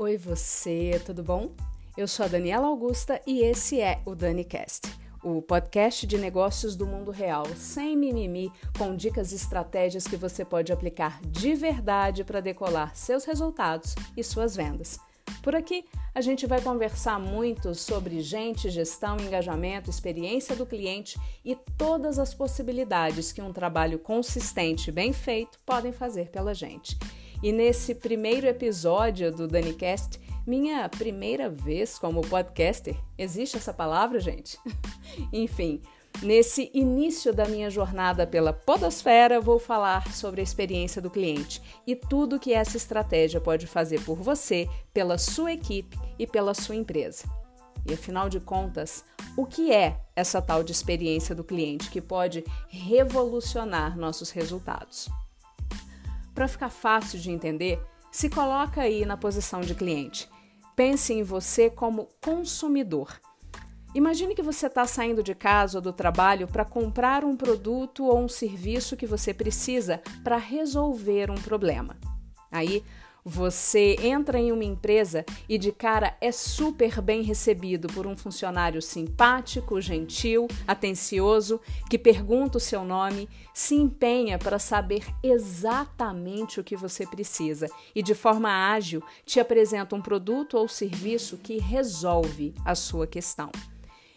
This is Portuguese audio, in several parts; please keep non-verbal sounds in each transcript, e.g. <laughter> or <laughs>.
Oi você, tudo bom? Eu sou a Daniela Augusta e esse é o DaniCast, o podcast de negócios do mundo real, sem mimimi, com dicas e estratégias que você pode aplicar de verdade para decolar seus resultados e suas vendas. Por aqui, a gente vai conversar muito sobre gente, gestão, engajamento, experiência do cliente e todas as possibilidades que um trabalho consistente e bem feito podem fazer pela gente. E nesse primeiro episódio do DaniCast, minha primeira vez como podcaster, existe essa palavra, gente? <laughs> Enfim, nesse início da minha jornada pela Podosfera, vou falar sobre a experiência do cliente e tudo que essa estratégia pode fazer por você, pela sua equipe e pela sua empresa. E afinal de contas, o que é essa tal de experiência do cliente que pode revolucionar nossos resultados? Para ficar fácil de entender, se coloca aí na posição de cliente. Pense em você como consumidor. Imagine que você está saindo de casa ou do trabalho para comprar um produto ou um serviço que você precisa para resolver um problema. Aí você entra em uma empresa e de cara é super bem recebido por um funcionário simpático, gentil, atencioso, que pergunta o seu nome, se empenha para saber exatamente o que você precisa e de forma ágil te apresenta um produto ou serviço que resolve a sua questão.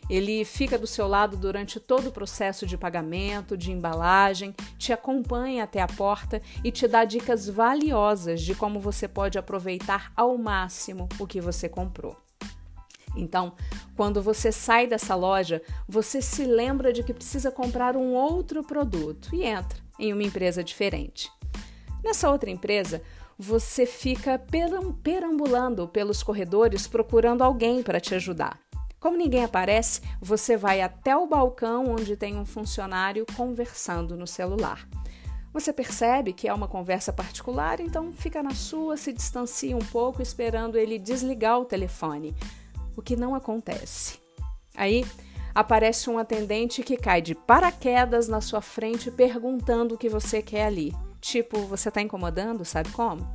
Ele fica do seu lado durante todo o processo de pagamento, de embalagem, te acompanha até a porta e te dá dicas valiosas de como você pode aproveitar ao máximo o que você comprou. Então, quando você sai dessa loja, você se lembra de que precisa comprar um outro produto e entra em uma empresa diferente. Nessa outra empresa, você fica perambulando pelos corredores procurando alguém para te ajudar. Como ninguém aparece, você vai até o balcão onde tem um funcionário conversando no celular. Você percebe que é uma conversa particular, então fica na sua, se distancia um pouco, esperando ele desligar o telefone, o que não acontece. Aí aparece um atendente que cai de paraquedas na sua frente perguntando o que você quer ali. Tipo, você está incomodando, sabe como?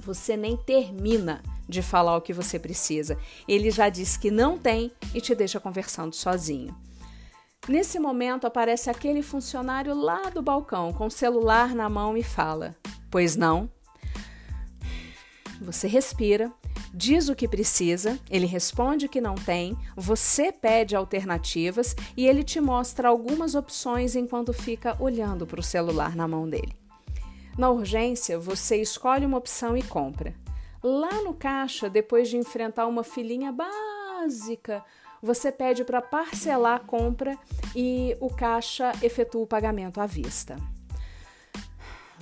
Você nem termina de falar o que você precisa. Ele já diz que não tem e te deixa conversando sozinho. Nesse momento aparece aquele funcionário lá do balcão com o celular na mão e fala: Pois não? Você respira, diz o que precisa, ele responde que não tem, você pede alternativas e ele te mostra algumas opções enquanto fica olhando para o celular na mão dele. Na urgência, você escolhe uma opção e compra. Lá no caixa, depois de enfrentar uma filinha básica, você pede para parcelar a compra e o caixa efetua o pagamento à vista.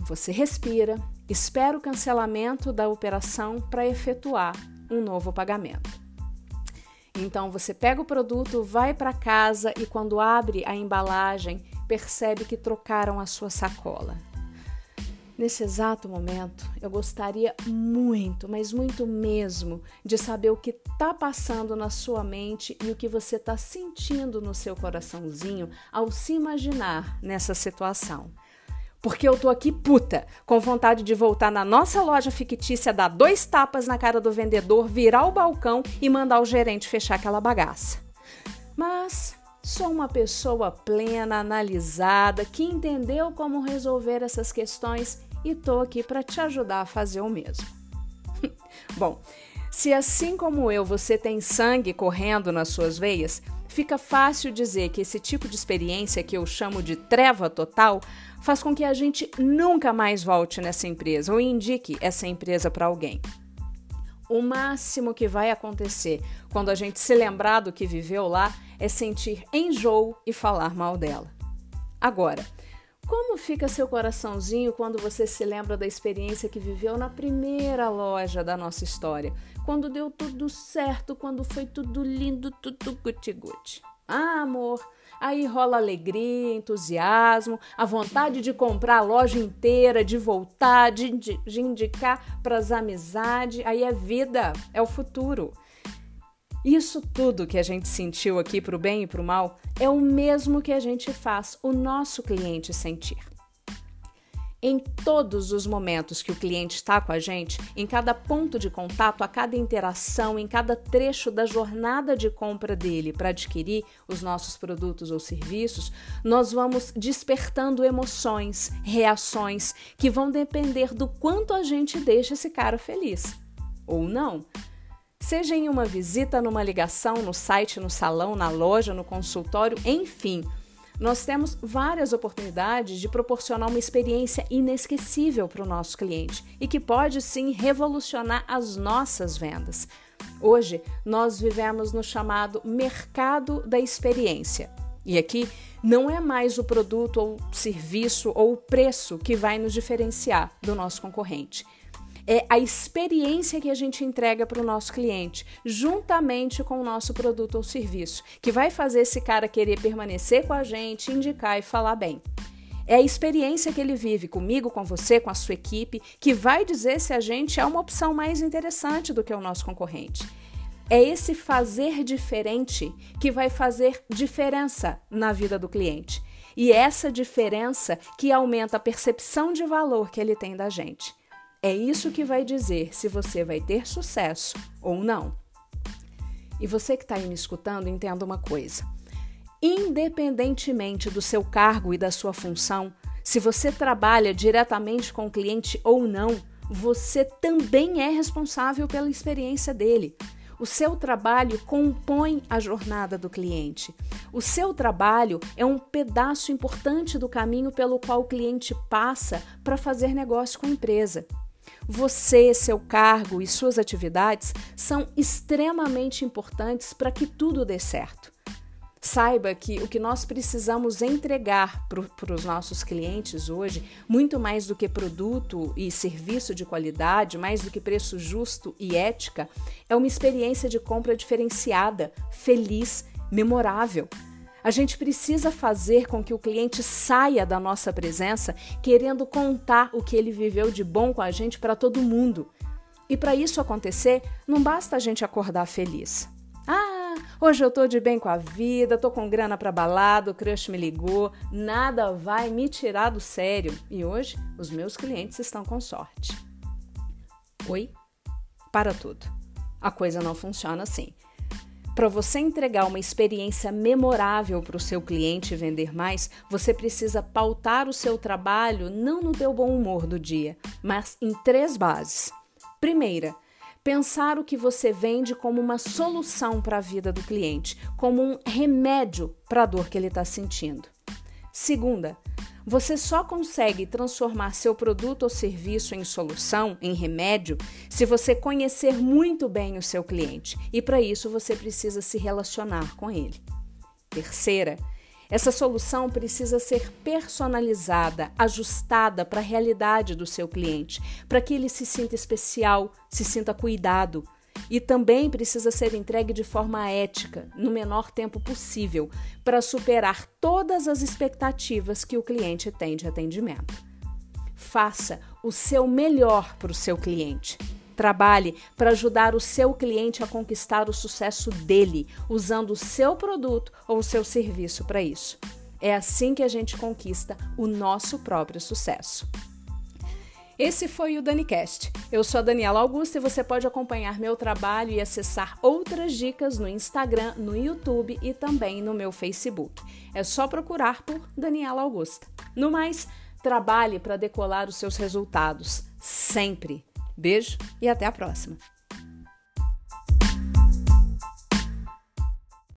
Você respira, espera o cancelamento da operação para efetuar um novo pagamento. Então você pega o produto, vai para casa e quando abre a embalagem, percebe que trocaram a sua sacola. Nesse exato momento, eu gostaria muito, mas muito mesmo, de saber o que está passando na sua mente e o que você está sentindo no seu coraçãozinho ao se imaginar nessa situação. Porque eu tô aqui puta, com vontade de voltar na nossa loja fictícia, dar dois tapas na cara do vendedor, virar o balcão e mandar o gerente fechar aquela bagaça. Mas Sou uma pessoa plena, analisada, que entendeu como resolver essas questões e tô aqui para te ajudar a fazer o mesmo. <laughs> Bom, se assim como eu você tem sangue correndo nas suas veias, fica fácil dizer que esse tipo de experiência que eu chamo de treva total faz com que a gente nunca mais volte nessa empresa ou indique essa empresa para alguém. O máximo que vai acontecer quando a gente se lembrar do que viveu lá é sentir enjoo e falar mal dela. Agora, como fica seu coraçãozinho quando você se lembra da experiência que viveu na primeira loja da nossa história? Quando deu tudo certo, quando foi tudo lindo, tudo guti-guti. Ah, amor, aí rola alegria, entusiasmo, a vontade de comprar a loja inteira, de voltar, de, de indicar para as amizades. Aí é vida, é o futuro. Isso tudo que a gente sentiu aqui para o bem e para o mal é o mesmo que a gente faz o nosso cliente sentir. em todos os momentos que o cliente está com a gente, em cada ponto de contato, a cada interação, em cada trecho da jornada de compra dele para adquirir os nossos produtos ou serviços, nós vamos despertando emoções, reações que vão depender do quanto a gente deixa esse cara feliz ou não. Seja em uma visita, numa ligação, no site, no salão, na loja, no consultório, enfim nós temos várias oportunidades de proporcionar uma experiência inesquecível para o nosso cliente e que pode sim revolucionar as nossas vendas. Hoje, nós vivemos no chamado mercado da experiência. E aqui não é mais o produto ou serviço ou o preço que vai nos diferenciar do nosso concorrente é a experiência que a gente entrega para o nosso cliente, juntamente com o nosso produto ou serviço, que vai fazer esse cara querer permanecer com a gente, indicar e falar bem. É a experiência que ele vive comigo, com você, com a sua equipe, que vai dizer se a gente é uma opção mais interessante do que o nosso concorrente. É esse fazer diferente que vai fazer diferença na vida do cliente. E é essa diferença que aumenta a percepção de valor que ele tem da gente. É isso que vai dizer se você vai ter sucesso ou não. E você que está aí me escutando, entenda uma coisa. Independentemente do seu cargo e da sua função, se você trabalha diretamente com o cliente ou não, você também é responsável pela experiência dele. O seu trabalho compõe a jornada do cliente. O seu trabalho é um pedaço importante do caminho pelo qual o cliente passa para fazer negócio com a empresa. Você, seu cargo e suas atividades são extremamente importantes para que tudo dê certo. Saiba que o que nós precisamos entregar para os nossos clientes hoje, muito mais do que produto e serviço de qualidade, mais do que preço justo e ética, é uma experiência de compra diferenciada, feliz, memorável. A gente precisa fazer com que o cliente saia da nossa presença querendo contar o que ele viveu de bom com a gente para todo mundo. E para isso acontecer, não basta a gente acordar feliz. Ah, hoje eu tô de bem com a vida, tô com grana para balada, o crush me ligou, nada vai me tirar do sério. E hoje os meus clientes estão com sorte. Oi? Para tudo. A coisa não funciona assim. Para você entregar uma experiência memorável para o seu cliente e vender mais, você precisa pautar o seu trabalho não no teu bom humor do dia, mas em três bases. Primeira, pensar o que você vende como uma solução para a vida do cliente, como um remédio para a dor que ele está sentindo. Segunda, você só consegue transformar seu produto ou serviço em solução, em remédio, se você conhecer muito bem o seu cliente e para isso você precisa se relacionar com ele. Terceira, essa solução precisa ser personalizada, ajustada para a realidade do seu cliente, para que ele se sinta especial, se sinta cuidado, e também precisa ser entregue de forma ética, no menor tempo possível, para superar todas as expectativas que o cliente tem de atendimento. Faça o seu melhor para o seu cliente. Trabalhe para ajudar o seu cliente a conquistar o sucesso dele, usando o seu produto ou o seu serviço para isso. É assim que a gente conquista o nosso próprio sucesso. Esse foi o DaniCast. Eu sou a Daniela Augusta e você pode acompanhar meu trabalho e acessar outras dicas no Instagram, no YouTube e também no meu Facebook. É só procurar por Daniela Augusta. No mais, trabalhe para decolar os seus resultados, sempre. Beijo e até a próxima!